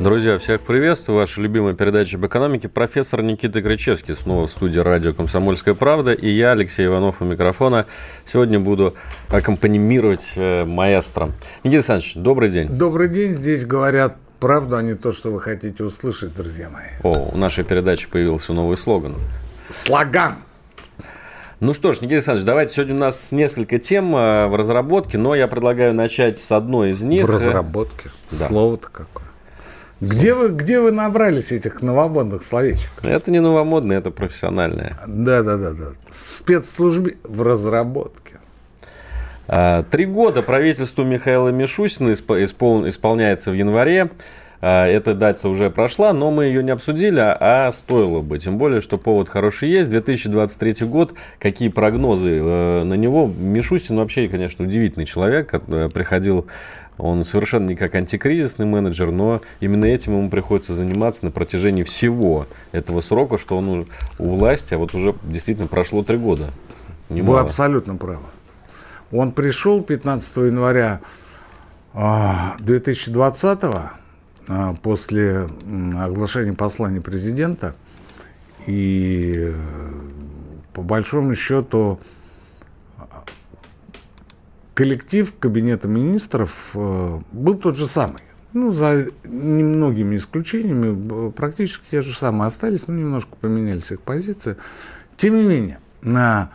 Друзья, всех приветствую. Ваша любимая передача об экономике. Профессор Никита Кричевский снова в студии радио «Комсомольская правда». И я, Алексей Иванов, у микрофона. Сегодня буду аккомпанимировать э, маэстро. Никита Александрович, добрый день. Добрый день. Здесь говорят правду, а не то, что вы хотите услышать, друзья мои. О, у нашей передачи появился новый слоган. Слоган. Ну что ж, Никита Александрович, давайте сегодня у нас несколько тем э, в разработке, но я предлагаю начать с одной из них. В разработке? Да. Слово-то какое. Где вы, где вы набрались этих новомодных словечек? Это не новомодное, это профессиональное. Да, да, да, да. Спецслужбе в разработке. А, три года правительству Михаила Мишустина испол... исполняется в январе. А, эта дата уже прошла, но мы ее не обсудили, а стоило бы. Тем более, что повод хороший есть. 2023 год, какие прогнозы э, на него? Мишустин вообще, конечно, удивительный человек. Э, приходил он совершенно не как антикризисный менеджер, но именно этим ему приходится заниматься на протяжении всего этого срока, что он у власти, а вот уже действительно прошло три года. Немало. Вы абсолютно правы. Он пришел 15 января 2020 а, а, после оглашения послания президента. И по большому счету коллектив Кабинета министров э, был тот же самый. Ну, за немногими исключениями, практически те же самые остались, но немножко поменялись их позиции. Тем не менее, на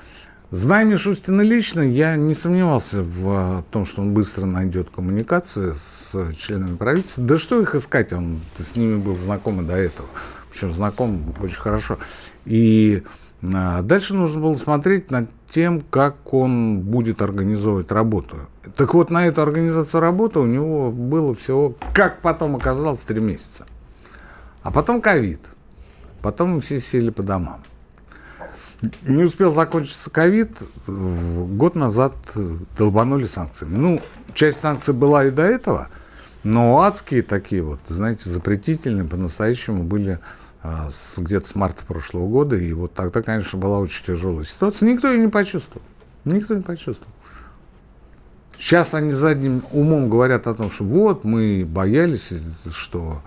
Зная Мишустина лично, я не сомневался в том, что он быстро найдет коммуникации с членами правительства. Да что их искать, он с ними был знаком и до этого. Причем знаком очень хорошо. И а дальше нужно было смотреть над тем, как он будет организовывать работу. Так вот, на эту организацию работы у него было всего, как потом оказалось, три месяца. А потом ковид. Потом все сели по домам. Не успел закончиться ковид, год назад долбанули санкциями. Ну, часть санкций была и до этого, но адские такие вот, знаете, запретительные по-настоящему были а, с, где-то с марта прошлого года, и вот тогда, конечно, была очень тяжелая ситуация. Никто ее не почувствовал. Никто не почувствовал. Сейчас они задним умом говорят о том, что вот мы боялись, что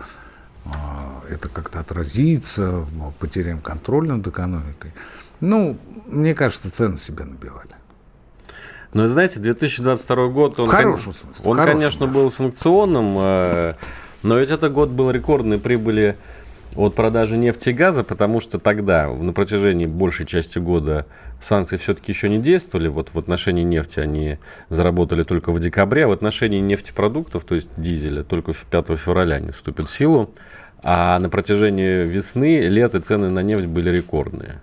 э, это как-то отразится, потеряем контроль над экономикой. Ну, мне кажется, цены себе набивали. Но, знаете, 2022 год, он, в хорошем смысле, он конечно, смысле. был санкционным, э, но ведь это год был рекордной прибыли от продажи нефти и газа, потому что тогда, на протяжении большей части года, санкции все-таки еще не действовали. Вот в отношении нефти они заработали только в декабре, а в отношении нефтепродуктов, то есть дизеля, только 5 февраля они вступят в силу. А на протяжении весны, лета цены на нефть были рекордные.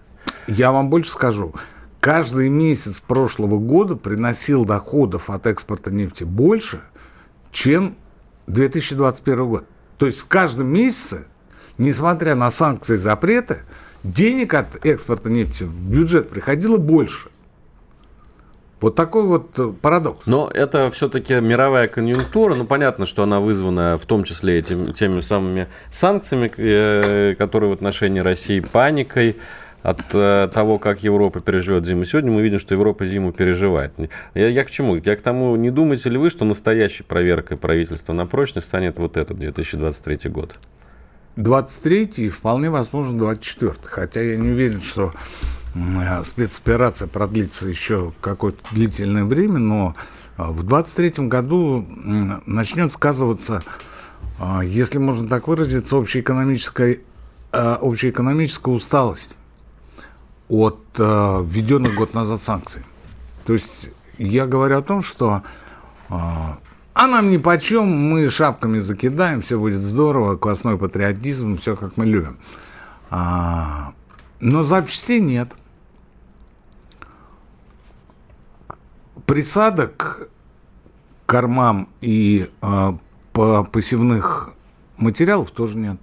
Я вам больше скажу. Каждый месяц прошлого года приносил доходов от экспорта нефти больше, чем 2021 год. То есть в каждом месяце несмотря на санкции и запреты, денег от экспорта нефти в бюджет приходило больше. Вот такой вот э, парадокс. Но это все-таки мировая конъюнктура. Ну, понятно, что она вызвана в том числе этим, теми самыми санкциями, э, которые в отношении России паникой от э, того, как Европа переживет зиму. Сегодня мы видим, что Европа зиму переживает. Я, я к чему? Я к тому, не думаете ли вы, что настоящей проверкой правительства на прочность станет вот этот 2023 год? 23 и вполне возможно 24 Хотя я не уверен, что спецоперация продлится еще какое-то длительное время, но а, в 23 году начнет сказываться, а, если можно так выразиться, общеэкономическая, общеэкономическая усталость от введенных год назад санкций. То есть я говорю о том, что а нам ни почем, мы шапками закидаем, все будет здорово, квасной патриотизм, все как мы любим. А, но запчастей нет. Присадок кормам и а, по посевных материалов тоже нет.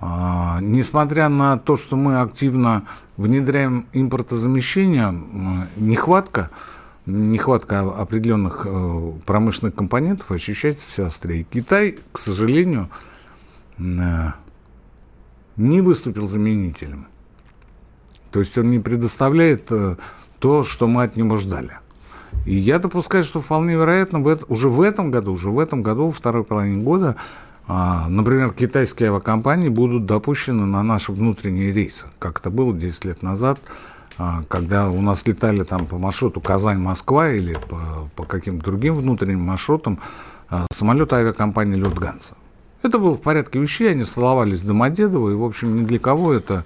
А, несмотря на то, что мы активно внедряем импортозамещение, нехватка, нехватка определенных э, промышленных компонентов ощущается все острее. Китай, к сожалению, э, не выступил заменителем. То есть он не предоставляет э, то, что мы от него ждали. И я допускаю, что вполне вероятно, в это, уже в этом году, уже в этом году, во второй половине года, а, например, китайские авиакомпании будут допущены на наши внутренние рейсы, как это было 10 лет назад, когда у нас летали там по маршруту Казань-Москва или по, по каким-то другим внутренним маршрутам а, самолеты авиакомпании Люфтганса. Это было в порядке вещей, они столовались Домодедово, и, в общем, ни для кого это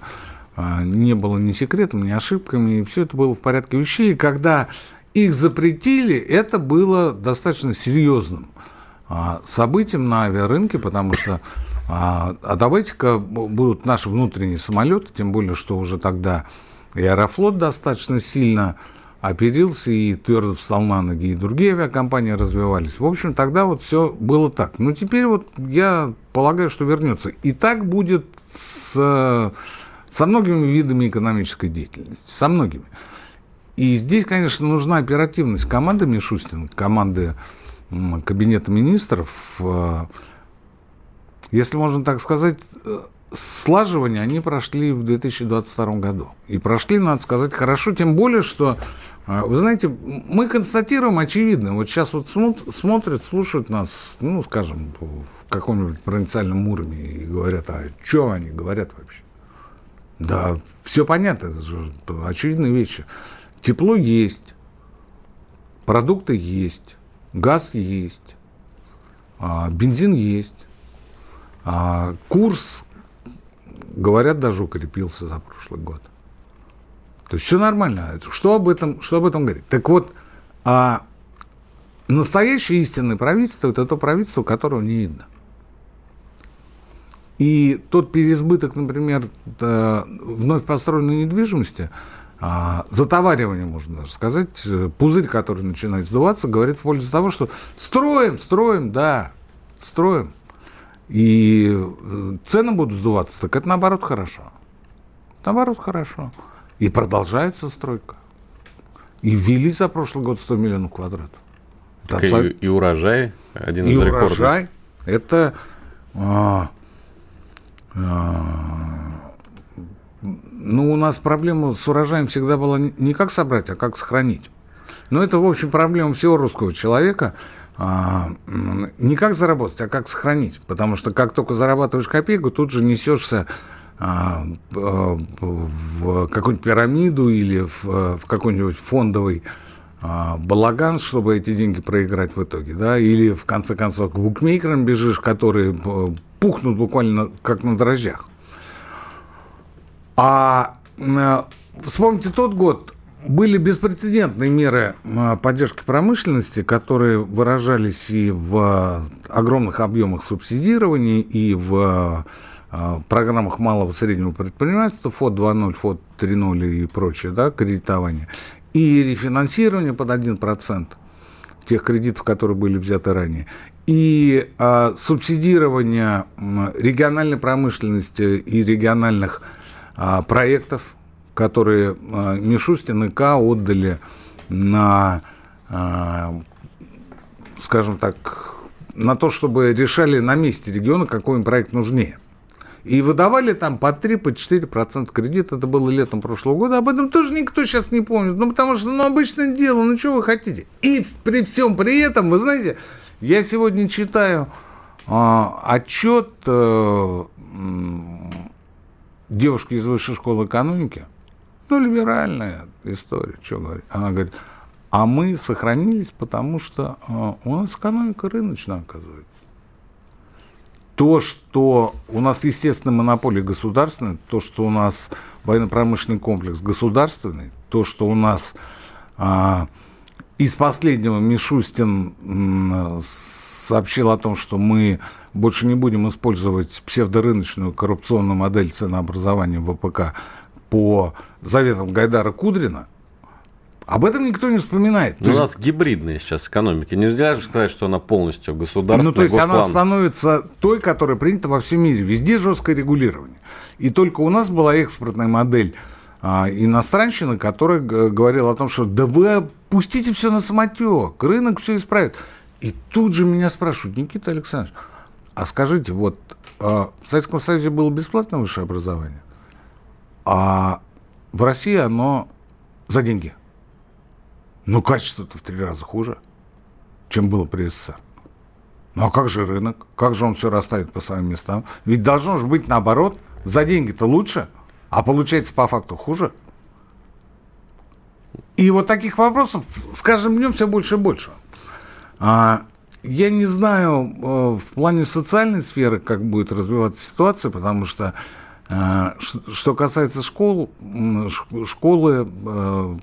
не было ни секретом, ни ошибками, и все это было в порядке вещей. И когда их запретили, это было достаточно серьезным а, событием на авиарынке, потому что а, а давайте-ка будут наши внутренние самолеты, тем более, что уже тогда и Аэрофлот достаточно сильно оперился и твердо встал на ноги, и другие авиакомпании развивались. В общем, тогда вот все было так. Но теперь вот я полагаю, что вернется. И так будет с, со многими видами экономической деятельности. Со многими. И здесь, конечно, нужна оперативность команды Мишустина, команды Кабинета министров. Э, если можно так сказать, слаживание они прошли в 2022 году. И прошли, надо сказать, хорошо, тем более, что, э, вы знаете, мы констатируем очевидно. Вот сейчас вот смотрят, слушают нас, ну, скажем, в каком-нибудь провинциальном уровне и говорят, а что они говорят вообще? Да, все понятно, это же очевидные вещи. Тепло есть, продукты есть, газ есть, а, бензин есть, а, курс, говорят, даже укрепился за прошлый год. То есть все нормально. Что об этом, что об этом говорить? Так вот, а настоящее истинное правительство – это то правительство, которого не видно. И тот переизбыток, например, вновь построенной недвижимости – а, затоваривание, можно даже сказать, э, пузырь, который начинает сдуваться, говорит в пользу того, что строим, строим, да, строим. И э, цены будут сдуваться, так это наоборот хорошо. Наоборот хорошо. И продолжается стройка. И ввели за прошлый год 100 миллионов квадратов. Это абсолютно... и, и урожай, один и из рекордов. Урожай, это а, а, ну, у нас проблема с урожаем всегда была не как собрать, а как сохранить. Но это, в общем, проблема всего русского человека. А, не как заработать, а как сохранить. Потому что как только зарабатываешь копейку, тут же несешься а, в какую-нибудь пирамиду или в, в какой-нибудь фондовый а, балаган, чтобы эти деньги проиграть в итоге, да, или в конце концов к букмекерам бежишь, которые э, пухнут буквально как на дрожжах. А э, вспомните тот год, были беспрецедентные меры э, поддержки промышленности, которые выражались и в огромных объемах субсидирования, и в э, программах малого и среднего предпринимательства, ФОД 2.0, ФОД 3.0 и прочее, да, кредитование, и рефинансирование под 1% тех кредитов, которые были взяты ранее, и а, субсидирование региональной промышленности и региональных а, проектов, которые а, Мишустин и К отдали на, а, скажем так, на то, чтобы решали на месте региона, какой им проект нужнее. И выдавали там по 3, по 4 процента кредита. Это было летом прошлого года. Об этом тоже никто сейчас не помнит. Ну, потому что, ну, обычное дело, ну, что вы хотите? И при всем при этом, вы знаете, я сегодня читаю а, отчет а, девушки из высшей школы экономики, ну, либеральная история, что говорить. Она говорит, а мы сохранились, потому что э, у нас экономика рыночная, оказывается. То, что у нас, естественно, монополия государственная, то, что у нас военно-промышленный комплекс государственный, то, что у нас а, из последнего Мишустин сообщил о том, что мы больше не будем использовать псевдорыночную коррупционную модель ценообразования ВПК по заветам Гайдара Кудрина, Об этом никто не вспоминает. Но у нас гибридная сейчас экономика. Нельзя же сказать, что она полностью государственная. Ну, то есть госплан. она становится той, которая принята во всем мире. Везде жесткое регулирование. И только у нас была экспортная модель а, иностранщины, которая говорила о том, что да вы пустите все на самотек, рынок все исправит. И тут же меня спрашивают, Никита Александрович, а скажите, вот а, в Советском Союзе было бесплатное высшее образование, а в России оно за деньги. Но качество-то в три раза хуже, чем было при СССР. Ну а как же рынок? Как же он все расставит по своим местам? Ведь должно же быть наоборот. За деньги-то лучше, а получается по факту хуже. И вот таких вопросов с каждым днем все больше и больше. А, я не знаю э, в плане социальной сферы, как будет развиваться ситуация, потому что что касается школ, школы э,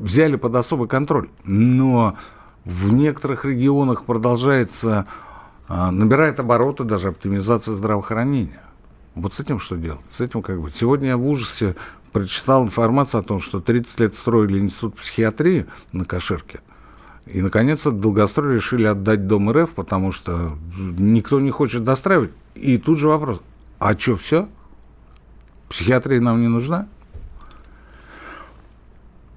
взяли под особый контроль, но в некоторых регионах продолжается, а, набирает обороты даже оптимизация здравоохранения. Вот с этим что делать? С этим как бы. Сегодня я в ужасе прочитал информацию о том, что 30 лет строили институт психиатрии на Каширке. И, наконец-то, Долгострой решили отдать Дом РФ, потому что никто не хочет достраивать. И тут же вопрос, а что, все? Психиатрия нам не нужна?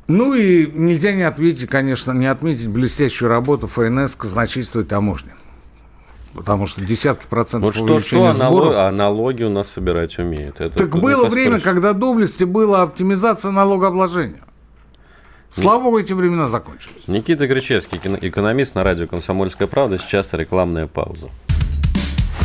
Ну и нельзя не отметить, конечно, не отметить блестящую работу ФНС казначейства и таможни. Потому что десятки процентов вот что, что сборов... а налоги у нас собирать умеют. Это, так было время, когда доблести была оптимизация налогообложения. Слава богу, эти времена закончились. Никита Кричевский, экономист на радио «Комсомольская правда». Сейчас рекламная пауза.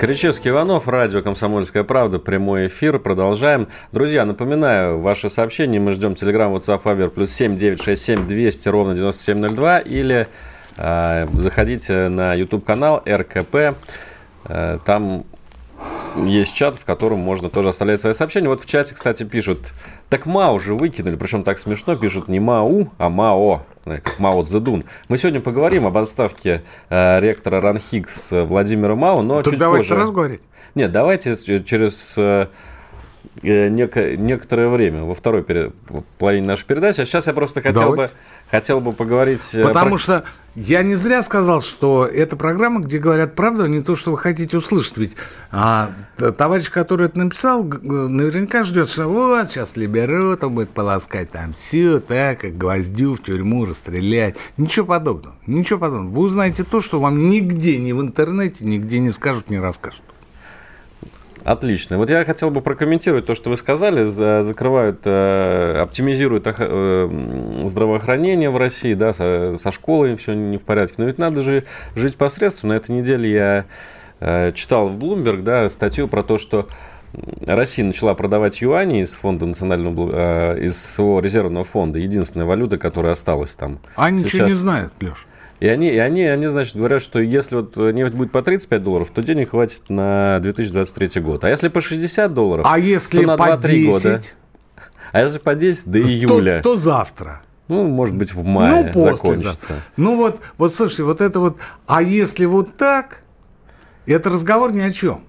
Кричевский Иванов, радио «Комсомольская правда», прямой эфир. Продолжаем. Друзья, напоминаю, ваши сообщения мы ждем. Телеграм, WhatsApp, Viber, плюс 7 967 200 ровно 9702. Или э, заходите на YouTube-канал РКП. Э, там есть чат, в котором можно тоже оставлять свои сообщения. Вот в чате, кстати, пишут, так МАО уже выкинули, причем так смешно, пишут не МАУ, а МАО, как Мао Цзэдун. Мы сегодня поговорим об отставке э, ректора РАНХИКС Владимира Мао, но так чуть давайте позже. сразу говорить. Нет, давайте через э, неко, некоторое время во второй пере, половине нашей передачи. А сейчас я просто хотел бы, хотел бы поговорить... Э, Потому про... что я не зря сказал, что это программа, где говорят правду, а не то, что вы хотите услышать. Ведь а, товарищ, который это написал, наверняка ждет, что вот сейчас либерот, он будет полоскать там все, так, как гвоздю в тюрьму расстрелять. Ничего подобного. Ничего подобного. Вы узнаете то, что вам нигде, ни в интернете, нигде не скажут, не расскажут. Отлично. Вот я хотел бы прокомментировать то, что вы сказали. Закрывают, э, оптимизируют э, здравоохранение в России, да, со, со школой все не в порядке. Но ведь надо же жить посредством. На этой неделе я э, читал в Bloomberg да, статью про то, что Россия начала продавать юани из фонда национального, из своего резервного фонда, единственная валюта, которая осталась там. А Сейчас... ничего не знают, Леш. И они, и они, они, значит, говорят, что если вот нефть будет по 35 долларов, то денег хватит на 2023 год. А если по 60 долларов, а если то на 2-3 года. А если по 10 до июля? То, то завтра. Ну, может быть, в мае ну, после закончится. Завтра. Ну вот, вот слушайте, вот это вот, а если вот так, это разговор ни о чем.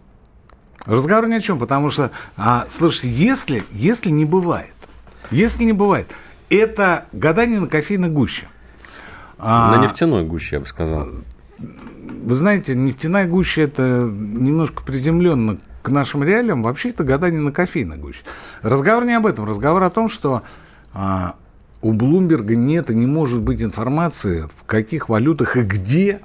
Разговор ни о чем, потому что, а, слушайте, если, если не бывает, если не бывает, это гадание на кофейной гуще. А, на нефтяной гуще, я бы сказал. Вы знаете, нефтяная гуща это немножко приземленно к нашим реалиям. Вообще это гадание на кофейной гуще. Разговор не об этом. Разговор о том, что а, у Блумберга нет и не может быть информации, в каких валютах и где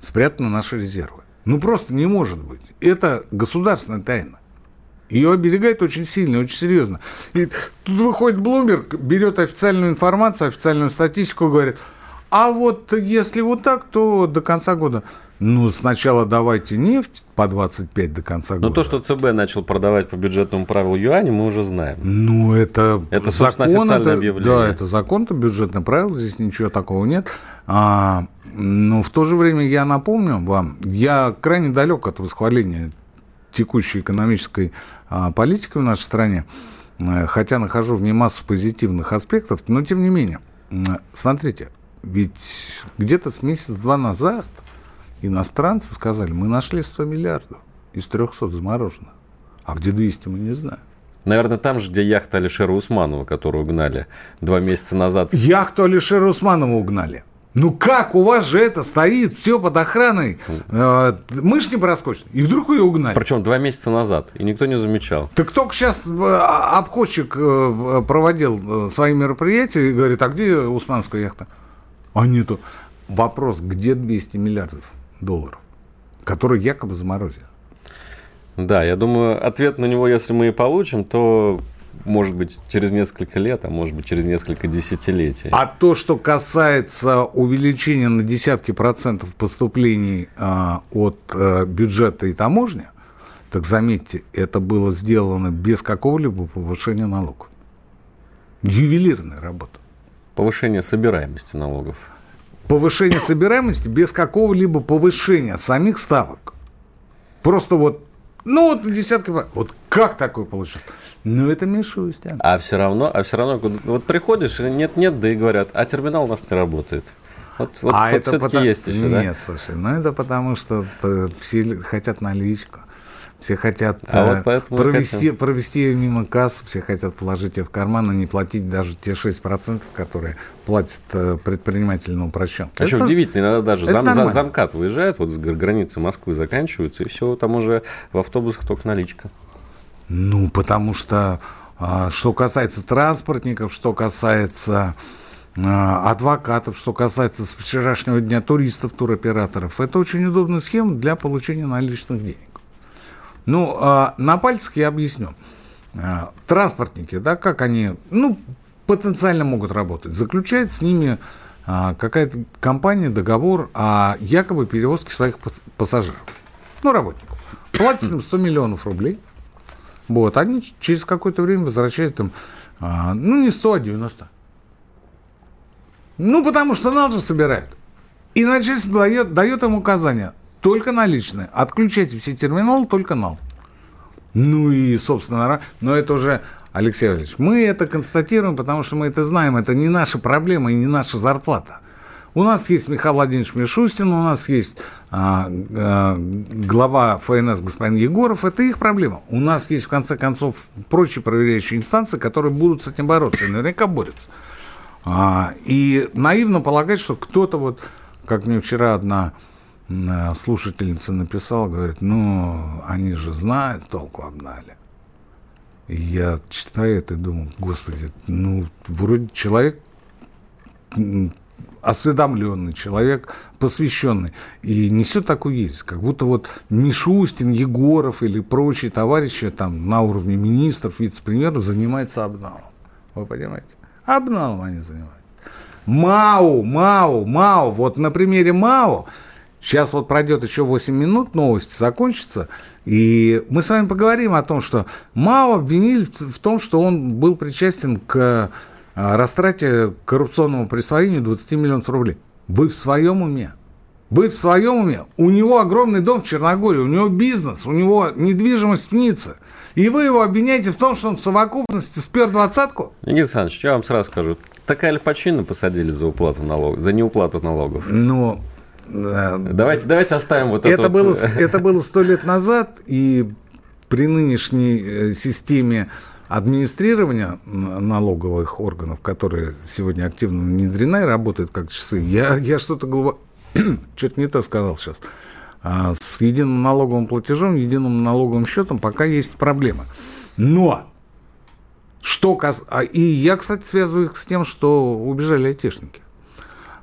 спрятаны наши резервы. Ну, просто не может быть. Это государственная тайна. Ее оберегает очень сильно, очень серьезно. И тут выходит Блумберг, берет официальную информацию, официальную статистику, говорит – а вот если вот так, то до конца года. Ну, сначала давайте нефть по 25 до конца года. Но то, что ЦБ начал продавать по бюджетному правилу юань, мы уже знаем. Ну, это, это закон, это, объявление. Да, это закон-то бюджетное правило, здесь ничего такого нет. А, но в то же время я напомню вам, я крайне далек от восхваления текущей экономической а, политики в нашей стране, э, хотя нахожу в ней массу позитивных аспектов, но тем не менее, смотрите, ведь где-то с месяц-два назад иностранцы сказали, мы нашли 100 миллиардов из 300 замороженных. А где 200, мы не знаем. Наверное, там же, где яхта Алишера Усманова, которую угнали два месяца назад. Яхту Алишера Усманова угнали. Ну как, у вас же это стоит, все под охраной. Э, мышь не проскочит. И вдруг ее угнали. Причем два месяца назад, и никто не замечал. Так только сейчас э, обходчик э, проводил свои мероприятия и говорит, а где Усманская яхта? А нету. Вопрос, где 200 миллиардов? долларов, которые якобы заморозили. Да, я думаю, ответ на него, если мы и получим, то может быть, через несколько лет, а может быть, через несколько десятилетий. А то, что касается увеличения на десятки процентов поступлений а, от а, бюджета и таможни, так заметьте, это было сделано без какого-либо повышения налогов. Ювелирная работа. Повышение собираемости налогов повышение собираемости без какого-либо повышения самих ставок. Просто вот, ну вот десятки, вот как такое получилось? Ну, это Мишустин. А все равно, а все равно, вот приходишь, нет-нет, да и говорят, а терминал у нас не работает. Вот, вот, а вот это потому... есть еще, Нет, да? слушай, ну это потому что все хотят наличку. Все хотят а э, вот провести, провести ее мимо кассы, все хотят положить ее в карман и не платить даже те 6%, которые платят э, предприниматели на упрощен. А еще удивительно, иногда даже зам, за, замкат выезжает, вот с границы Москвы заканчиваются, и все, там уже в автобусах только наличка. Ну, потому что, а, что касается транспортников, что касается а, адвокатов, что касается с вчерашнего дня туристов, туроператоров, это очень удобная схема для получения наличных денег. Ну, а, на пальцах я объясню. А, транспортники, да, как они, ну, потенциально могут работать. Заключает с ними а, какая-то компания договор о якобы перевозке своих пассажиров, ну, работников. Платит им 100 миллионов рублей. Вот, они через какое-то время возвращают им, ну, не 100, а 90. Ну, потому что нал же собирают. И начальство дает, дает им указания только наличные. Отключайте все терминалы, только нал. Ну и, собственно, но это уже, Алексей Валерьевич, мы это констатируем, потому что мы это знаем, это не наша проблема и не наша зарплата. У нас есть Михаил Владимирович Мишустин, у нас есть а, а, глава ФНС господин Егоров, это их проблема. У нас есть, в конце концов, прочие проверяющие инстанции, которые будут с этим бороться, и наверняка борются. А, и наивно полагать, что кто-то вот, как мне вчера одна слушательница написала, говорит, ну, они же знают толку об Нале. И я читаю это и думаю, господи, ну, вроде человек осведомленный человек, посвященный, и несет такую ересь, как будто вот Мишустин, Егоров или прочие товарищи там на уровне министров, вице-премьеров занимаются обналом. Вы понимаете? Обналом они занимаются. МАУ, МАУ, МАУ. Вот на примере МАУ Сейчас вот пройдет еще 8 минут, новости закончатся, и мы с вами поговорим о том, что Мао обвинили в том, что он был причастен к а, растрате коррупционному присвоению 20 миллионов рублей. Вы в своем уме? Вы в своем уме? У него огромный дом в Черногории, у него бизнес, у него недвижимость в Ницце. И вы его обвиняете в том, что он в совокупности спер двадцатку? Игорь Александрович, я вам сразу скажу. Такая Альпачина посадили за уплату налогов, за неуплату налогов. Ну, Давайте, давайте оставим вот это. Это было, это было сто лет назад, и при нынешней э, системе администрирования налоговых органов, которые сегодня активно внедрены и работают как часы, я, я что-то глубоко... что-то не то сказал сейчас. А с единым налоговым платежом, единым налоговым счетом пока есть проблемы. Но что кас... а, и я, кстати, связываю их с тем, что убежали айтишники.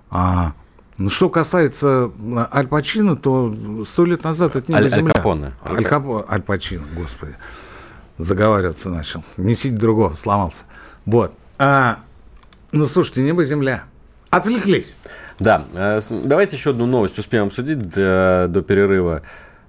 А ну, что касается Аль Пачино, то сто лет назад это не Аль, земля. Аль Капоне. Аль, Капо, Аль Пачино, господи. Заговариваться начал. Месить другого, сломался. Вот. А, ну, слушайте, небо земля. Отвлеклись. Да, э, давайте еще одну новость успеем обсудить до, до перерыва.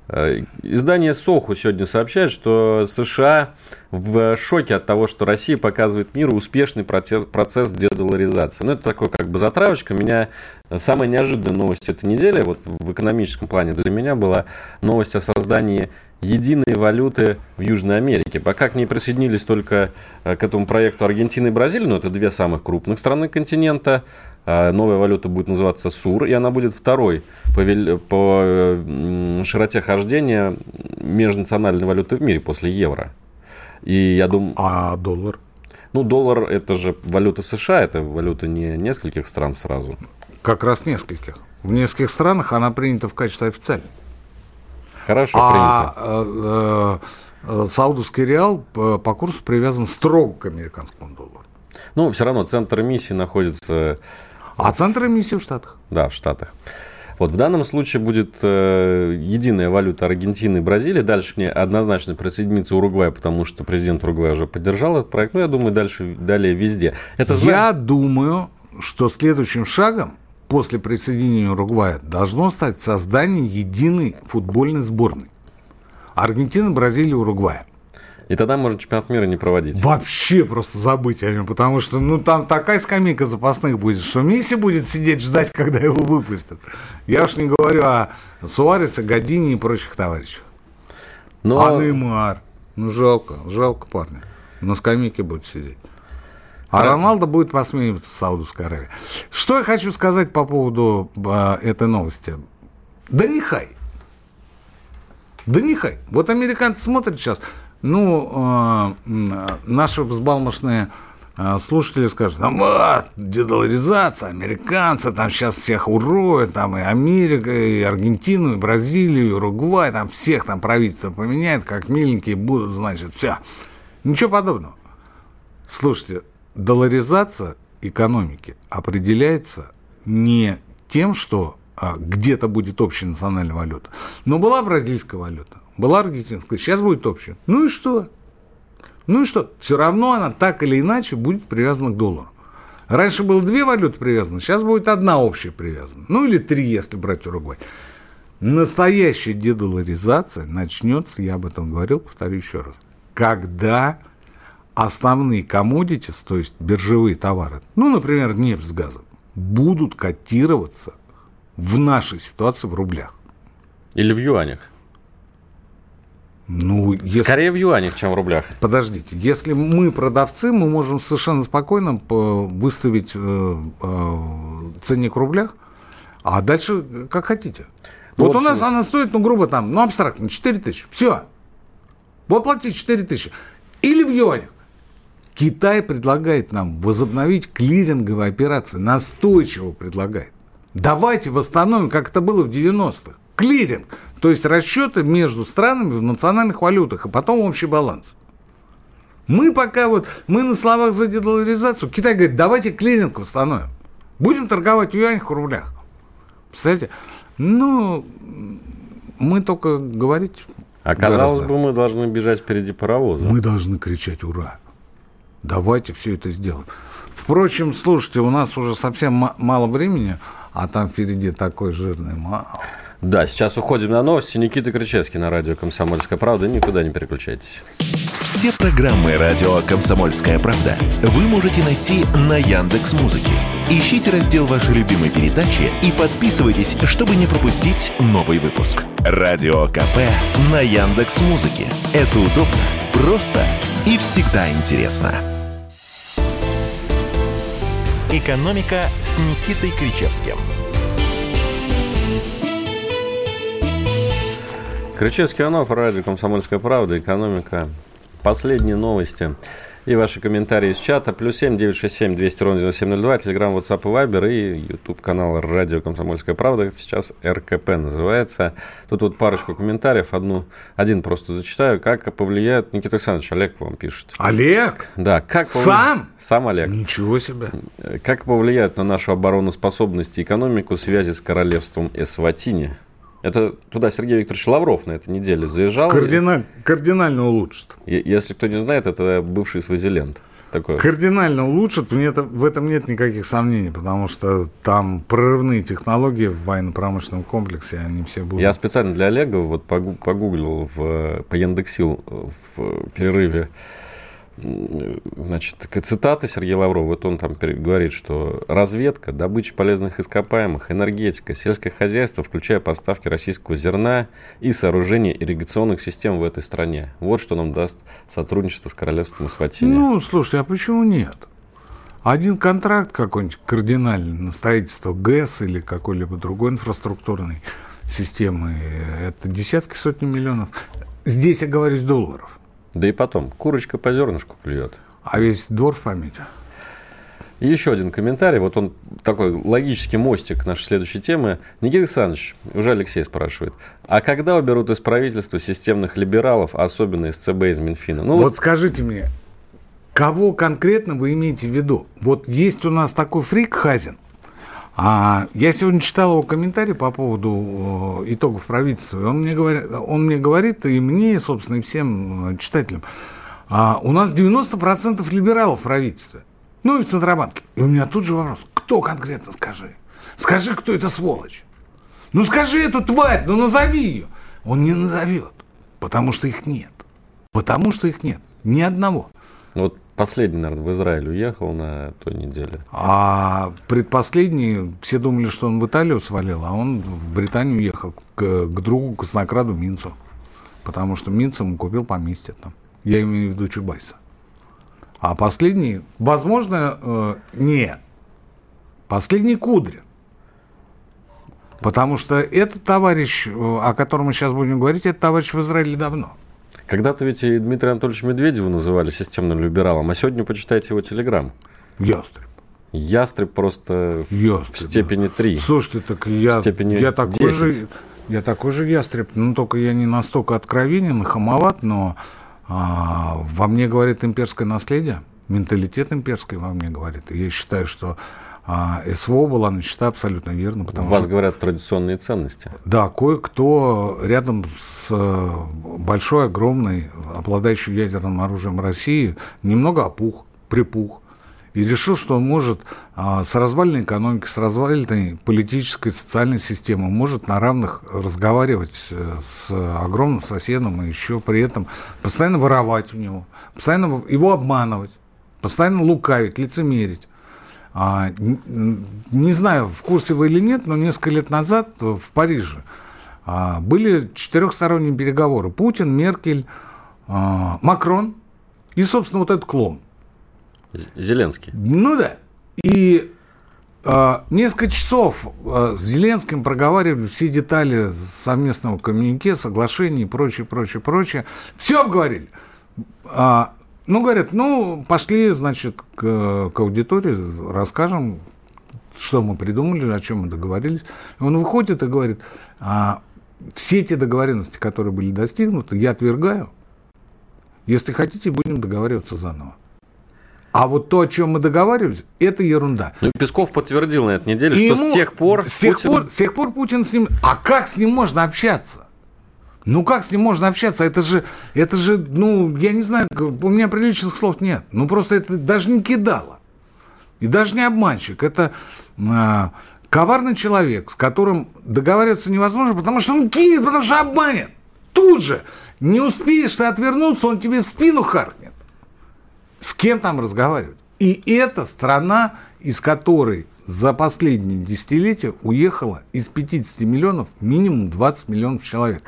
Э, издание Соху сегодня сообщает, что США в шоке от того, что Россия показывает миру успешный процесс, дедоларизации. Ну, это такой как бы затравочка. Меня самая неожиданная новость этой недели, вот в экономическом плане для меня была новость о создании единой валюты в Южной Америке. Пока к ней присоединились только э, к этому проекту Аргентина и Бразилия, но это две самых крупных страны континента. А, новая валюта будет называться СУР, и она будет второй по, по широте хождения межнациональной валюты в мире после евро. И я думаю... А доллар? Ну, доллар это же валюта США, это валюта не нескольких стран сразу. Как раз нескольких. В нескольких странах она принята в качестве официальной. Хорошо а, принято. Э, э, саудовский реал по, курсу привязан строго к американскому доллару. Ну, все равно центр эмиссии находится а центр эмиссии в Штатах? Да, в Штатах. Вот в данном случае будет э, единая валюта Аргентины и Бразилии. Дальше к ней однозначно присоединится Уругвай, потому что президент Уругвая уже поддержал этот проект. Ну, я думаю, дальше, далее везде. Это я знак... думаю, что следующим шагом после присоединения Уругвая должно стать создание единой футбольной сборной. Аргентина, Бразилия, Уругвая. И тогда можно чемпионат мира не проводить. Вообще просто забыть о нем, потому что ну там такая скамейка запасных будет, что Месси будет сидеть ждать, когда его выпустят. Я уж не говорю о Суареса, Године и прочих товарищах. Но... А Неймар? Ну жалко, жалко парня. На скамейке будет сидеть. А Роналдо будет посмеиваться в Саудовской Аравии. Что я хочу сказать по поводу э, этой новости? Да не хай. Да не хай. Вот американцы смотрят сейчас, ну, э, наши взбалмошные э, слушатели скажут, там, а, дедоларизация, американцы там сейчас всех уроют, там и Америка, и Аргентину, и Бразилию, и Уругвай, там всех там правительство поменяет, как миленькие будут, значит, все. Ничего подобного. Слушайте, долларизация экономики определяется не тем, что а, где-то будет общая национальная валюта, но была бразильская валюта, была аргентинская, сейчас будет общая. Ну и что? Ну и что? Все равно она так или иначе будет привязана к доллару. Раньше было две валюты привязаны, сейчас будет одна общая привязана. Ну или три, если брать Уругвай. Настоящая дедоларизация начнется, я об этом говорил, повторю еще раз, когда основные коммодитис, то есть биржевые товары, ну, например, нефть с газом, будут котироваться в нашей ситуации в рублях. Или в юанях. Ну, если... Скорее в юанях, чем в рублях. Подождите, если мы продавцы, мы можем совершенно спокойно выставить э, э, ценник в рублях, а дальше как хотите. Ну, вот, у нас она стоит, ну, грубо там, ну, абстрактно, 4 тысячи. Все. Вот платить 4 тысячи. Или в юанях. Китай предлагает нам возобновить клиринговые операции, настойчиво предлагает. Давайте восстановим, как это было в 90-х. Клиринг. То есть расчеты между странами в национальных валютах, и потом общий баланс. Мы пока вот, мы на словах за дедоларизацию, Китай говорит, давайте клиринг восстановим. Будем торговать в юанях, в рублях. Представляете? Ну, мы только говорить... А казалось бы, мы должны бежать впереди паровоза. Мы должны кричать «Ура!». Давайте все это сделаем. Впрочем, слушайте, у нас уже совсем мало времени, а там впереди такой жирный мало. Да, сейчас уходим на новости. Никита Кричевский на радио «Комсомольская правда». Никуда не переключайтесь. Все программы радио «Комсомольская правда» вы можете найти на Яндекс Музыке. Ищите раздел вашей любимой передачи и подписывайтесь, чтобы не пропустить новый выпуск. Радио КП на Яндекс Музыке. Это удобно, просто и всегда интересно. «Экономика» с Никитой Кричевским – Кричевский Анов, радио «Комсомольская правда», экономика. Последние новости и ваши комментарии из чата. Плюс семь девять шесть семь двести ровно девяносто семь ноль два. Телеграмм, WhatsApp и Viber. И YouTube канал «Радио Комсомольская правда». Сейчас РКП называется. Тут вот парочку комментариев. Одну, один просто зачитаю. Как повлияет... Никита Александрович, Олег вам пишет. Олег? Да. Как Сам? Сам Олег. Ничего себе. Как повлияет на нашу обороноспособность и экономику связи с королевством Эсватини? Это туда Сергей Викторович Лавров на этой неделе заезжал. Кардиналь, кардинально улучшит. Если кто не знает, это бывший Свазиленд. такое. Кардинально улучшат, в этом нет никаких сомнений, потому что там прорывные технологии в военно-промышленном комплексе, они все будут. Я специально для Олега вот погуглил в, по Яндексил в перерыве Значит, цитата Сергея Лаврова, вот он там говорит, что разведка, добыча полезных ископаемых, энергетика, сельское хозяйство, включая поставки российского зерна и сооружение ирригационных систем в этой стране. Вот что нам даст сотрудничество с королевством Исватини. Ну, слушай, а почему нет? Один контракт какой-нибудь кардинальный на строительство ГЭС или какой-либо другой инфраструктурной системы, это десятки, сотни миллионов. Здесь я говорю долларов. Да и потом, курочка по зернышку клюет. А весь двор в памяти. И еще один комментарий. Вот он такой логический мостик нашей следующей темы. Никита Александрович, уже Алексей спрашивает. А когда уберут из правительства системных либералов, особенно из ЦБ, из Минфина? Ну, вот скажите мне, кого конкретно вы имеете в виду? Вот есть у нас такой фрик Хазин. А я сегодня читал его комментарий по поводу э, итогов правительства. Он мне, говорит, он мне говорит, и мне, собственно, и всем э, читателям, а у нас 90% либералов в правительстве. Ну и в Центробанке. И у меня тут же вопрос, кто конкретно скажи? Скажи, кто это сволочь? Ну скажи эту тварь, ну назови ее. Он не назовет, потому что их нет. Потому что их нет. Ни одного. Вот Последний, наверное, в Израиль уехал на той неделе. А предпоследний, все думали, что он в Италию свалил, а он в Британию уехал к, к другу, к Снокраду Минцу. Потому что Минц ему купил поместье там. Я имею в виду Чубайса. А последний, возможно, э, нет. Последний Кудрин. Потому что этот товарищ, э, о котором мы сейчас будем говорить, этот товарищ в Израиле давно. Когда-то ведь и Дмитрия Анатольевича Медведева называли системным либералом, а сегодня почитайте его телеграм. Ястреб. Ястреб просто Ястреб, в степени 3. Слушайте, так я, я такой 10. же... Я такой же ястреб, ну только я не настолько откровенен и хамоват, но а, во мне говорит имперское наследие, менталитет имперский во мне говорит. И я считаю, что а СВО была начата абсолютно верно. Потому У вас что, говорят традиционные ценности. Да, кое-кто рядом с э, большой, огромной, обладающей ядерным оружием России, немного опух, припух. И решил, что он может а, с развальной экономикой, с развальной политической, социальной системой, может на равных разговаривать э, с огромным соседом и еще при этом постоянно воровать у него, постоянно его обманывать, постоянно лукавить, лицемерить. А, не знаю, в курсе вы или нет, но несколько лет назад в Париже а, были четырехсторонние переговоры. Путин, Меркель, а, Макрон и, собственно, вот этот клон. Зеленский. Ну да. И несколько часов с Зеленским проговаривали все детали совместного коммюнике, соглашений и прочее, прочее, прочее. Все обговорили. Ну, говорят, ну, пошли, значит, к, к аудитории, расскажем, что мы придумали, о чем мы договорились. Он выходит и говорит, а, все те договоренности, которые были достигнуты, я отвергаю. Если хотите, будем договариваться заново. А вот то, о чем мы договаривались, это ерунда. Ну, Песков подтвердил на этой неделе, и что ему, с тех пор... С тех, Путин... пор, с тех пор Путин с ним... А как с ним можно общаться? Ну как с ним можно общаться? Это же, это же, ну, я не знаю, у меня приличных слов нет. Ну просто это даже не кидало. И даже не обманщик. Это а, коварный человек, с которым договариваться невозможно, потому что он кинет, потому что обманет. Тут же. Не успеешь ты отвернуться, он тебе в спину харкнет. С кем там разговаривать? И это страна, из которой за последние десятилетия уехало из 50 миллионов минимум 20 миллионов человек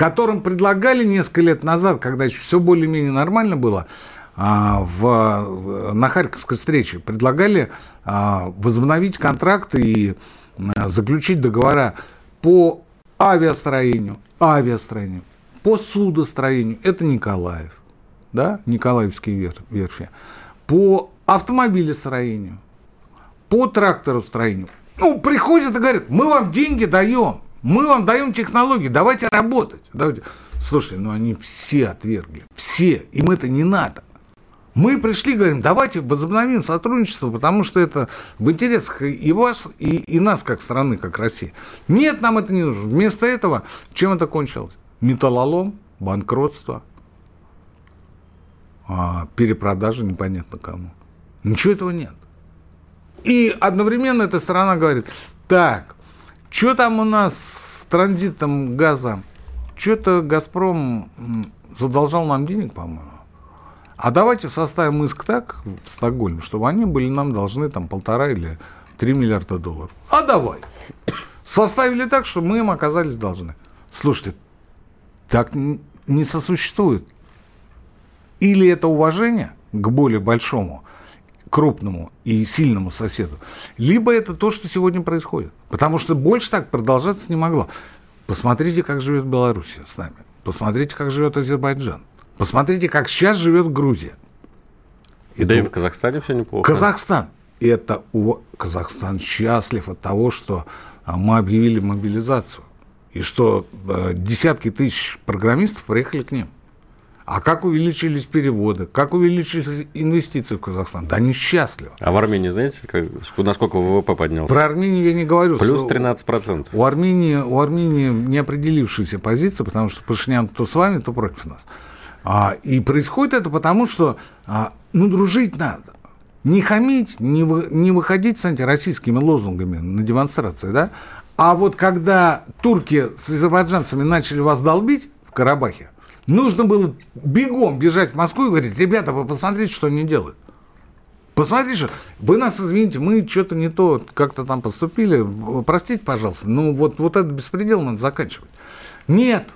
которым предлагали несколько лет назад, когда еще все более-менее нормально было, а, в, на Харьковской встрече предлагали а, возобновить контракты и заключить договора по авиастроению, авиастроению, по судостроению. Это Николаев, да, Николаевские верфи. По автомобилестроению, по тракторостроению. Ну, приходят и говорят, мы вам деньги даем, мы вам даем технологии, давайте работать. Давайте. Слушайте, ну они все отвергли. Все. Им это не надо. Мы пришли, говорим, давайте возобновим сотрудничество, потому что это в интересах и вас, и, и нас, как страны, как России. Нет, нам это не нужно. Вместо этого, чем это кончилось? Металлолом, банкротство, а, перепродажи непонятно кому. Ничего этого нет. И одновременно эта сторона говорит, так, что там у нас с транзитом газа? Что-то «Газпром» задолжал нам денег, по-моему. А давайте составим иск так в Стокгольме, чтобы они были нам должны там полтора или три миллиарда долларов. А давай. Составили так, что мы им оказались должны. Слушайте, так не сосуществует. Или это уважение к более большому, крупному и сильному соседу, либо это то, что сегодня происходит. Потому что больше так продолжаться не могло. Посмотрите, как живет Беларусь с нами. Посмотрите, как живет Азербайджан. Посмотрите, как сейчас живет Грузия. И да и в Казахстане все неплохо. Казахстан. Это у... Казахстан счастлив от того, что а, мы объявили мобилизацию. И что э, десятки тысяч программистов приехали к ним. А как увеличились переводы? Как увеличились инвестиции в Казахстан? Да несчастливо. А в Армении, знаете, как, насколько ВВП поднялся? Про Армению я не говорю. Плюс 13%. У Армении, у Армении не определившаяся позиция, потому что Пашинян то с вами, то против нас. А, и происходит это потому, что а, ну, дружить надо. Не хамить, не, вы, не выходить с антироссийскими лозунгами на демонстрации, да? А вот когда турки с азербайджанцами начали вас долбить в Карабахе, Нужно было бегом бежать в Москву и говорить, ребята, вы посмотрите, что они делают. Посмотрите, вы нас извините, мы что-то не то как-то там поступили, простите, пожалуйста, ну вот, вот этот беспредел надо заканчивать. Нет.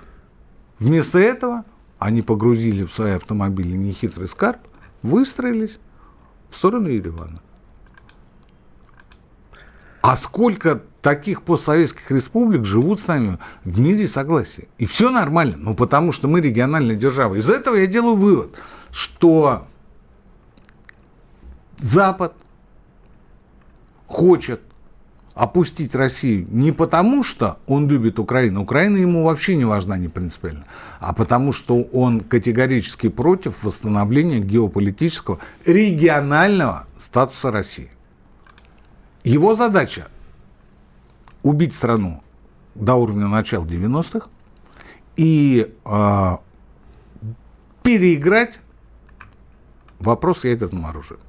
Вместо этого они погрузили в свои автомобили нехитрый скарб, выстроились в сторону Еревана. А сколько таких постсоветских республик живут с нами в мире согласия. И все нормально, ну потому что мы региональная держава. Из этого я делаю вывод, что Запад хочет опустить Россию не потому, что он любит Украину, Украина ему вообще не важна, не принципиально, а потому что он категорически против восстановления геополитического регионального статуса России. Его задача убить страну до уровня начала 90-х и э, переиграть вопрос с ядерным оружием.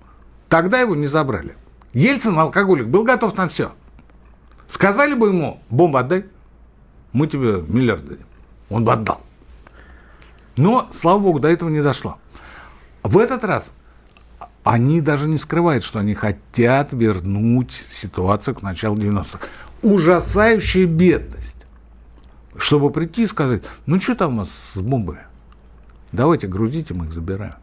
Тогда его не забрали. Ельцин, алкоголик, был готов на все. Сказали бы ему, бомбу отдай, мы тебе миллиард дадим. Он бы отдал. Но, слава богу, до этого не дошло. В этот раз они даже не скрывают, что они хотят вернуть ситуацию к началу 90-х ужасающая бедность. Чтобы прийти и сказать, ну что там у нас с бомбами? Давайте грузите, мы их забираем.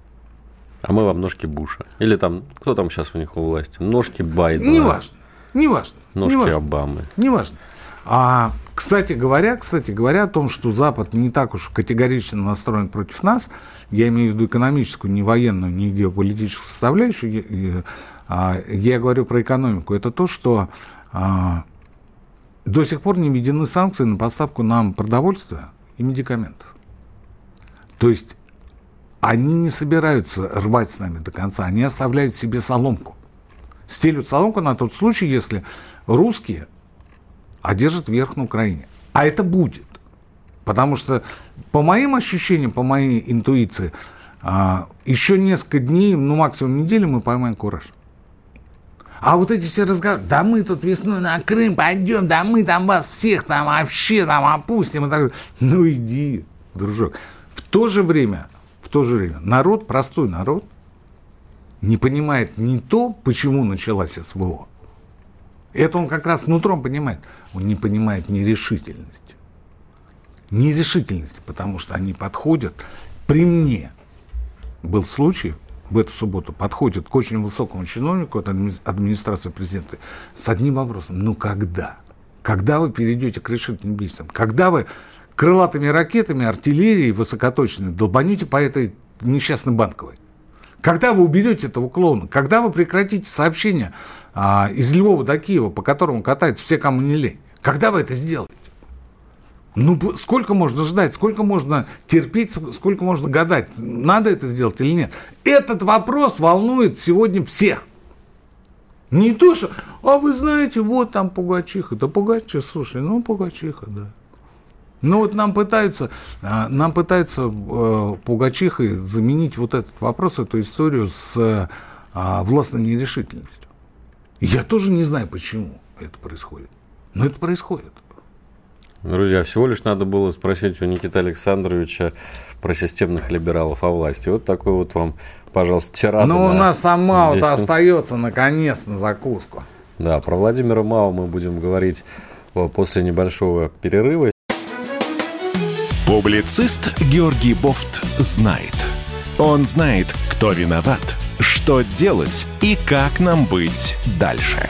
А мы вам ножки Буша. Или там, кто там сейчас у них у власти? Ножки Байдена. Неважно. Неважно. Ножки неважно, Обамы. Неважно. А, кстати говоря, кстати говоря, о том, что Запад не так уж категорично настроен против нас, я имею в виду экономическую, не военную, не геополитическую составляющую, я, а, я говорю про экономику, это то, что а, до сих пор не введены санкции на поставку нам продовольствия и медикаментов. То есть они не собираются рвать с нами до конца, они оставляют себе соломку. Стелют соломку на тот случай, если русские одержат верх на Украине. А это будет. Потому что, по моим ощущениям, по моей интуиции, а, еще несколько дней, ну максимум недели мы поймаем кураж. А вот эти все разговоры, да мы тут весной на Крым пойдем, да мы там вас всех там вообще там опустим. И так. Ну иди, дружок. В то же время, в то же время, народ, простой народ, не понимает не то, почему началась СВО. Это он как раз нутром понимает. Он не понимает нерешительности. Нерешительности, потому что они подходят. При мне был случай, в эту субботу подходит к очень высокому чиновнику от администрации президента с одним вопросом. Ну когда? Когда вы перейдете к решительным действиям? Когда вы крылатыми ракетами, артиллерией высокоточной долбанете по этой несчастной банковой? Когда вы уберете этого клоуна? Когда вы прекратите сообщение а, из Львова до Киева, по которому катаются все, кому не лень? Когда вы это сделаете? Ну, сколько можно ждать, сколько можно терпеть, сколько можно гадать, надо это сделать или нет. Этот вопрос волнует сегодня всех. Не то, что, а вы знаете, вот там Пугачиха. Да Пугачиха, слушай, ну Пугачиха, да. Ну вот нам пытаются, а, нам пытаются э, Пугачихой заменить вот этот вопрос, эту историю с а, властной нерешительностью. Я тоже не знаю, почему это происходит. Но это происходит. Друзья, всего лишь надо было спросить у Никиты Александровича про системных либералов о власти. Вот такой вот вам, пожалуйста, тирада. Ну, у нас там мало-то остается, наконец, на закуску. Да, про Владимира Мау мы будем говорить после небольшого перерыва. Публицист Георгий Бофт знает. Он знает, кто виноват, что делать и как нам быть дальше.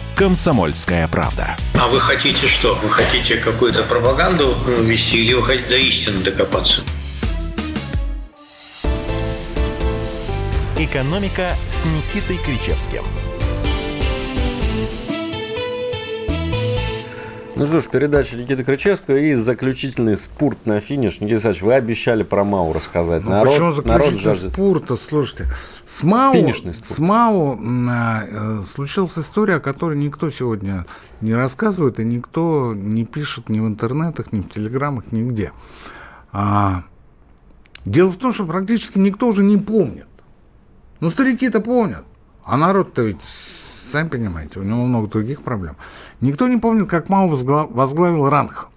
«Комсомольская правда». А вы хотите что? Вы хотите какую-то пропаганду вести или вы хотите до истины докопаться? «Экономика» с Никитой Кричевским – Ну что ж, передача Никиты Крычевского и заключительный спорт на финиш. Никита Александрович, вы обещали про МАУ рассказать. Ну, народ, почему заключительный народ спорта? Слушайте, с МАУ, с МАУ э, случилась история, о которой никто сегодня не рассказывает, и никто не пишет ни в интернетах, ни в телеграммах, нигде. А, дело в том, что практически никто уже не помнит. Ну, старики-то помнят, а народ-то ведь сами понимаете, у него много других проблем. Никто не помнит, как Мао возглавил РАНХ,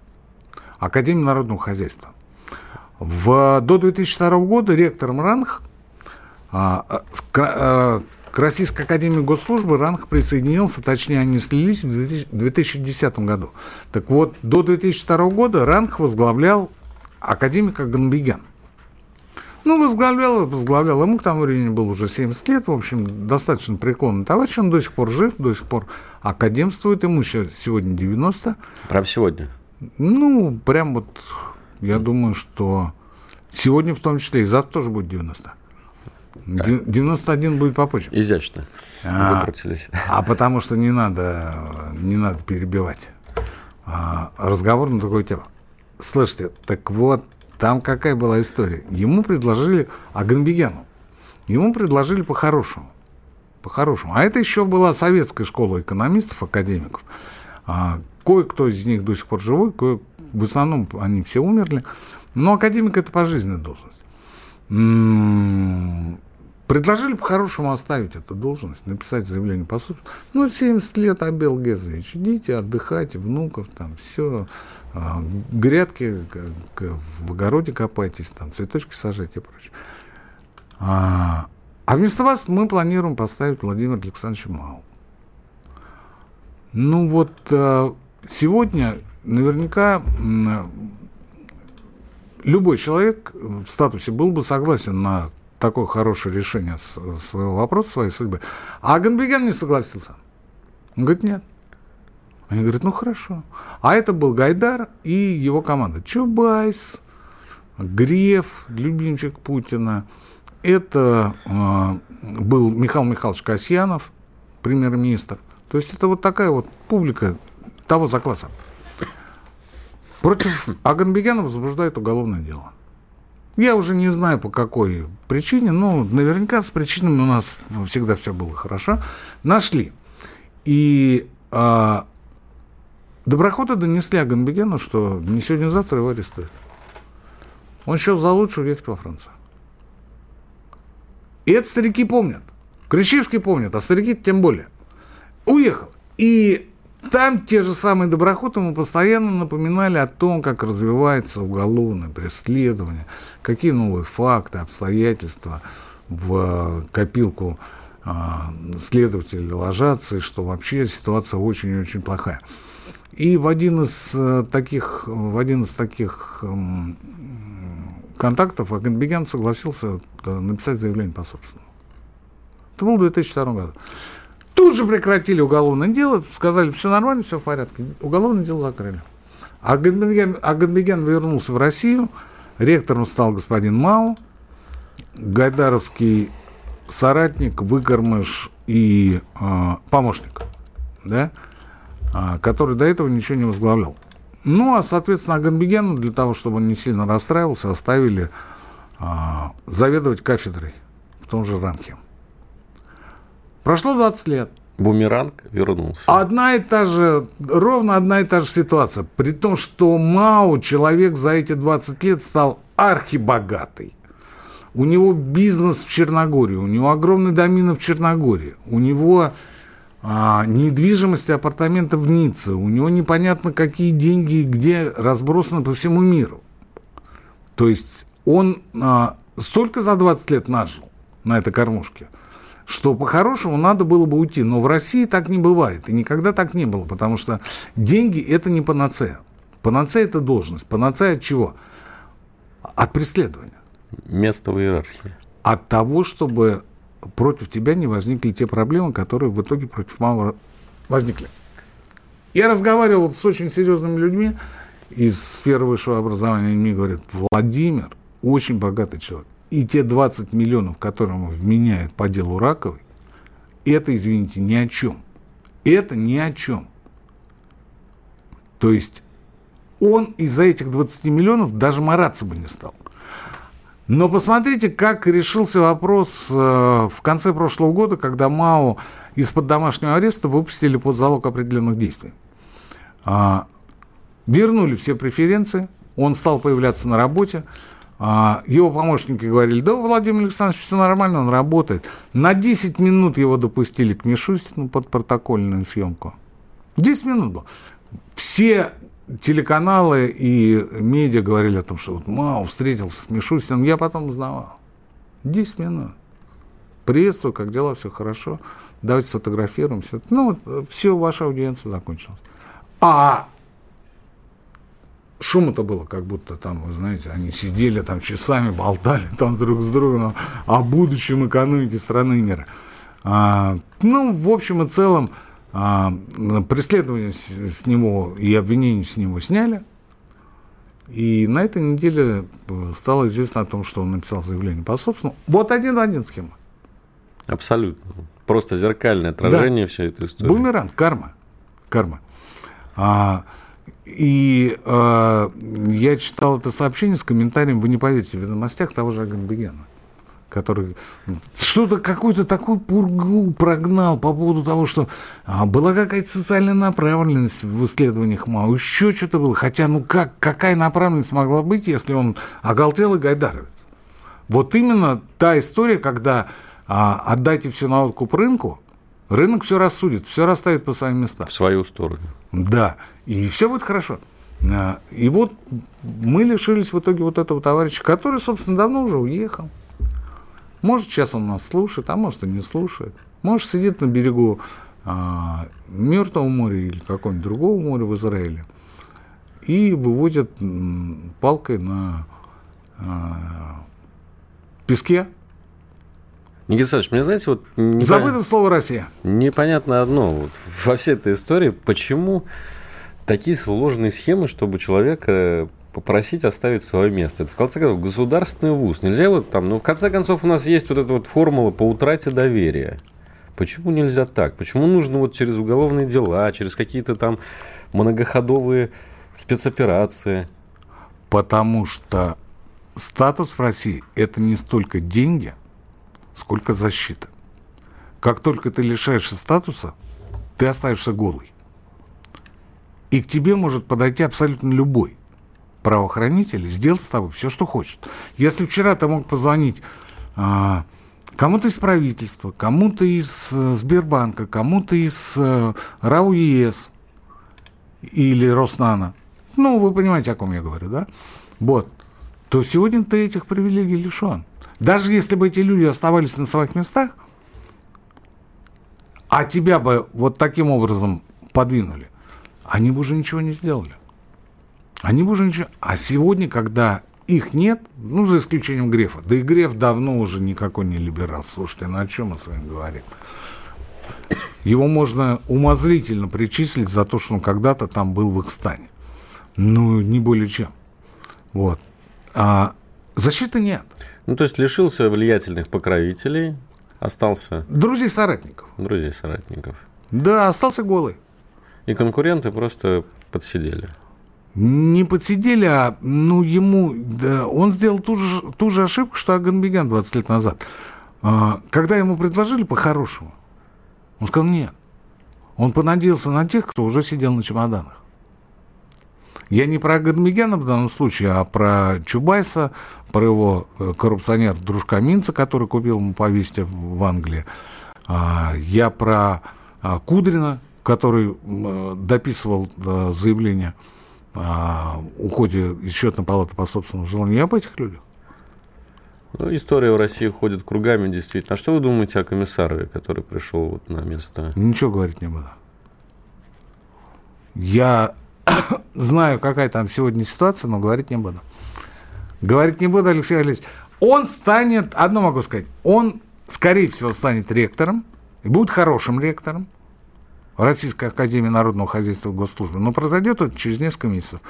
Академию народного хозяйства. В, до 2002 года ректором РАНХ а, а, к Российской Академии Госслужбы РАНХ присоединился, точнее, они слились в 2010 году. Так вот, до 2002 года РАНХ возглавлял академик Аганбегян. Ну, возглавлял, возглавлял. Ему к тому времени было уже 70 лет, в общем, достаточно преклонный товарищ. Он до сих пор жив, до сих пор академствует. Ему сейчас сегодня 90. Прям сегодня? Ну, прям вот, я думаю, что сегодня в том числе, и завтра тоже будет 90. 91 будет попозже. Изящно. А, выкрутились. А потому что не надо, не надо перебивать. А, разговор на другую тему. Слушайте, так вот, там какая была история? Ему предложили Аганбегяну. Ему предложили по-хорошему. По-хорошему. А это еще была советская школа экономистов, академиков. А, кое-кто из них до сих пор живой, кое в основном они все умерли. Но академик это пожизненная должность. М-м- предложили по-хорошему оставить эту должность, написать заявление по суду. Ну, 70 лет, Абел Гезович, идите, отдыхайте, внуков, там, все, а, грядки в огороде копайтесь, там, цветочки сажайте и прочее. А, а вместо вас мы планируем поставить Владимира Александровича Мау. Ну вот а, сегодня наверняка любой человек в статусе был бы согласен на такое хорошее решение своего вопроса, своей судьбы. А Ганбеген не согласился. Он говорит, нет. Они говорят, ну хорошо. А это был Гайдар и его команда. Чубайс, Греф, любимчик Путина. Это э, был Михаил Михайлович Касьянов, премьер-министр. То есть это вот такая вот публика того закваса. Против Аганбегяна возбуждают уголовное дело. Я уже не знаю, по какой причине, но наверняка с причинами у нас всегда все было хорошо. Нашли. И а, Доброходы донесли Аганбегену, что не сегодня-завтра его арестуют. Он счел за лучше уехать во Францию. И это старики помнят. Кричевский помнят, а старики тем более. Уехал. И там те же самые доброходы ему постоянно напоминали о том, как развивается уголовное преследование, какие новые факты, обстоятельства в копилку а, следователей ложатся, и что вообще ситуация очень-очень плохая. И в один из э, таких, в один из таких эм, контактов Аганбегян согласился э, написать заявление по собственному. Это было в 2002 году. Тут же прекратили уголовное дело, сказали, все нормально, все в порядке. Уголовное дело закрыли. Аганбегян, Аганбегян вернулся в Россию, ректором стал господин Мау, Гайдаровский соратник, выкормыш и э, помощник, да, э, который до этого ничего не возглавлял. Ну, а, соответственно, Аганбегену для того, чтобы он не сильно расстраивался, оставили э, заведовать кафедрой в том же Ранхе. Прошло 20 лет. Бумеранг вернулся. Одна и та же, ровно одна и та же ситуация. При том, что Мао, человек за эти 20 лет стал архибогатый. У него бизнес в Черногории, у него огромный домин в Черногории, у него а, недвижимость и апартаменты в Ницце, у него непонятно какие деньги где разбросаны по всему миру. То есть он а, столько за 20 лет нажил на этой кормушке, что по-хорошему надо было бы уйти. Но в России так не бывает. И никогда так не было. Потому что деньги – это не панацея. Панацея – это должность. Панацея от чего? От преследования. Место в иерархии. От того, чтобы против тебя не возникли те проблемы, которые в итоге против Маура возникли. Я разговаривал с очень серьезными людьми из сферы высшего образования. Мне говорят, Владимир очень богатый человек. И те 20 миллионов, которые вменяют по делу Раковой, это, извините, ни о чем. Это ни о чем. То есть он из-за этих 20 миллионов даже мараться бы не стал. Но посмотрите, как решился вопрос э, в конце прошлого года, когда МАО из-под домашнего ареста выпустили под залог определенных действий. А, вернули все преференции, он стал появляться на работе, его помощники говорили, да, Владимир Александрович, все нормально, он работает. На 10 минут его допустили к Мишустину под протокольную съемку. 10 минут было. Все телеканалы и медиа говорили о том, что вот Мау встретился с Мишустиным. Я потом узнавал. 10 минут. Приветствую, как дела, все хорошо. Давайте сфотографируем. Все. Ну, вот, все, ваша аудиенция закончилась. А шум это было, как будто там, вы знаете, они сидели там часами, болтали там друг с другом о будущем экономики страны и мира. А, ну, в общем и целом, а, преследование с, с него и обвинение с него сняли. И на этой неделе э, стало известно о том, что он написал заявление по собственному. Вот один в один схема. Абсолютно. Просто зеркальное отражение да. всей этой истории. Бумеранг, карма. Карма. А, и э, я читал это сообщение с комментарием, вы не поверите, в ведомостях того же Аганбегена, который что-то, какую-то такую пургу прогнал по поводу того, что а, была какая-то социальная направленность в исследованиях МАУ, еще что-то было. Хотя, ну как, какая направленность могла быть, если он оголтел и гайдаровец? Вот именно та история, когда а, отдайте все на откуп рынку, рынок все рассудит, все расставит по своим местам. В свою сторону. Да. И все будет хорошо. А, и вот мы лишились в итоге вот этого товарища, который, собственно, давно уже уехал. Может, сейчас он нас слушает, а может, и не слушает. Может, сидит на берегу а, Мертвого моря или какого-нибудь другого моря в Израиле и выводит палкой на а, песке. Никита Александрович, мне, знаете, вот... Непонятно, Забыто слово «Россия». Непонятно одно. Вот, во всей этой истории, почему такие сложные схемы, чтобы человека попросить оставить свое место. Это, в конце концов, государственный вуз. Нельзя вот там... Ну, в конце концов, у нас есть вот эта вот формула по утрате доверия. Почему нельзя так? Почему нужно вот через уголовные дела, через какие-то там многоходовые спецоперации? Потому что статус в России – это не столько деньги, сколько защита. Как только ты лишаешься статуса, ты остаешься голый. И к тебе может подойти абсолютно любой правоохранитель и сделать с тобой все, что хочет. Если вчера ты мог позвонить а, кому-то из правительства, кому-то из а, Сбербанка, кому-то из а, РАО ЕС или Роснана, ну, вы понимаете, о ком я говорю, да? Вот. То сегодня ты этих привилегий лишен. Даже если бы эти люди оставались на своих местах, а тебя бы вот таким образом подвинули, они бы уже ничего не сделали. Они бы уже ничего... А сегодня, когда их нет, ну, за исключением Грефа, да и Греф давно уже никакой не либерал. Слушайте, ну о чем мы с вами говорим? Его можно умозрительно причислить за то, что он когда-то там был в их стане. Ну, не более чем. Вот. А защиты нет. Ну, то есть лишился влиятельных покровителей, остался? Друзей соратников. Друзей соратников. Да, остался голый. И конкуренты просто подсидели. Не подсидели, а ну, ему, да, он сделал ту же, ту же ошибку, что Аганбегян 20 лет назад. А, когда ему предложили по-хорошему, он сказал нет. Он понадеялся на тех, кто уже сидел на чемоданах. Я не про Гадмигяна в данном случае, а про Чубайса, про его э, коррупционер дружка Минца, который купил ему повесить в Англии. А, я про а, Кудрина, который дописывал э, заявление о уходе из счетной палаты по собственному желанию. Я об этих людях. Ну, история в России ходит кругами, действительно. А что вы думаете о комиссарове, который пришел вот на место? Ничего говорить не буду. Я знаю, какая там сегодня ситуация, но говорить не буду. Говорить не буду, Алексей Валерьевич. Он станет, одно могу сказать, он, скорее всего, станет ректором, и будет хорошим ректором Российской Академии Народного Хозяйства и Госслужбы. Но произойдет это через несколько месяцев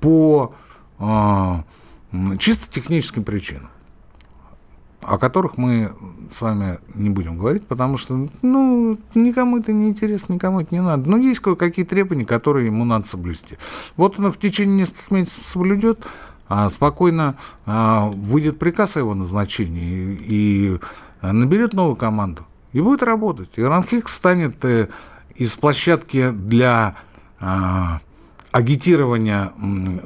по э, чисто техническим причинам о которых мы с вами не будем говорить, потому что, ну, никому это не интересно, никому это не надо. Но есть кое-какие требования, которые ему надо соблюсти. Вот он в течение нескольких месяцев соблюдет, а спокойно а, выйдет приказ о его назначении и, наберет новую команду и будет работать. И Ранхикс станет э, из площадки для а, агитирования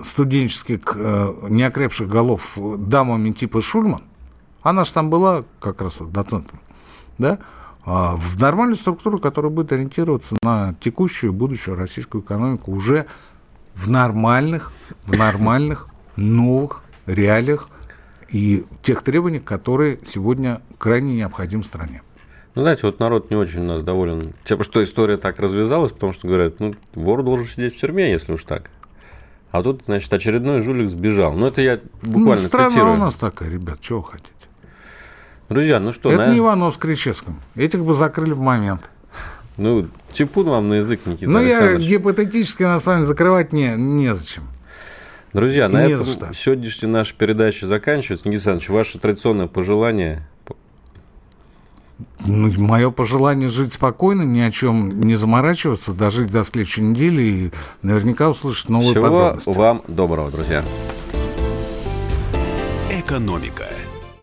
студенческих э, неокрепших голов дамами типа Шульман она же там была как раз вот доцентом, да, а в нормальную структуру, которая будет ориентироваться на текущую будущую российскую экономику уже в нормальных, в нормальных новых реалиях и тех требованиях, которые сегодня крайне необходимы стране. Ну, знаете, вот народ не очень у нас доволен тем, что история так развязалась, потому что говорят, ну, вор должен сидеть в тюрьме, если уж так. А тут, значит, очередной жулик сбежал. Ну, это я буквально ну, страна цитирую. у нас такая, ребят, чего хотите. Друзья, ну что... Это наверное... не Иванов с Кричевским. Этих бы закрыли в момент. Ну, типун вам на язык, Никита Ну, я гипотетически на самом деле закрывать не, незачем. Друзья, на этом сегодняшняя наша передача заканчивается. Никита Александрович, ваше традиционное пожелание ну, мое пожелание жить спокойно, ни о чем не заморачиваться, дожить до следующей недели и наверняка услышать новые Всего подробности. вам доброго, друзья. Экономика.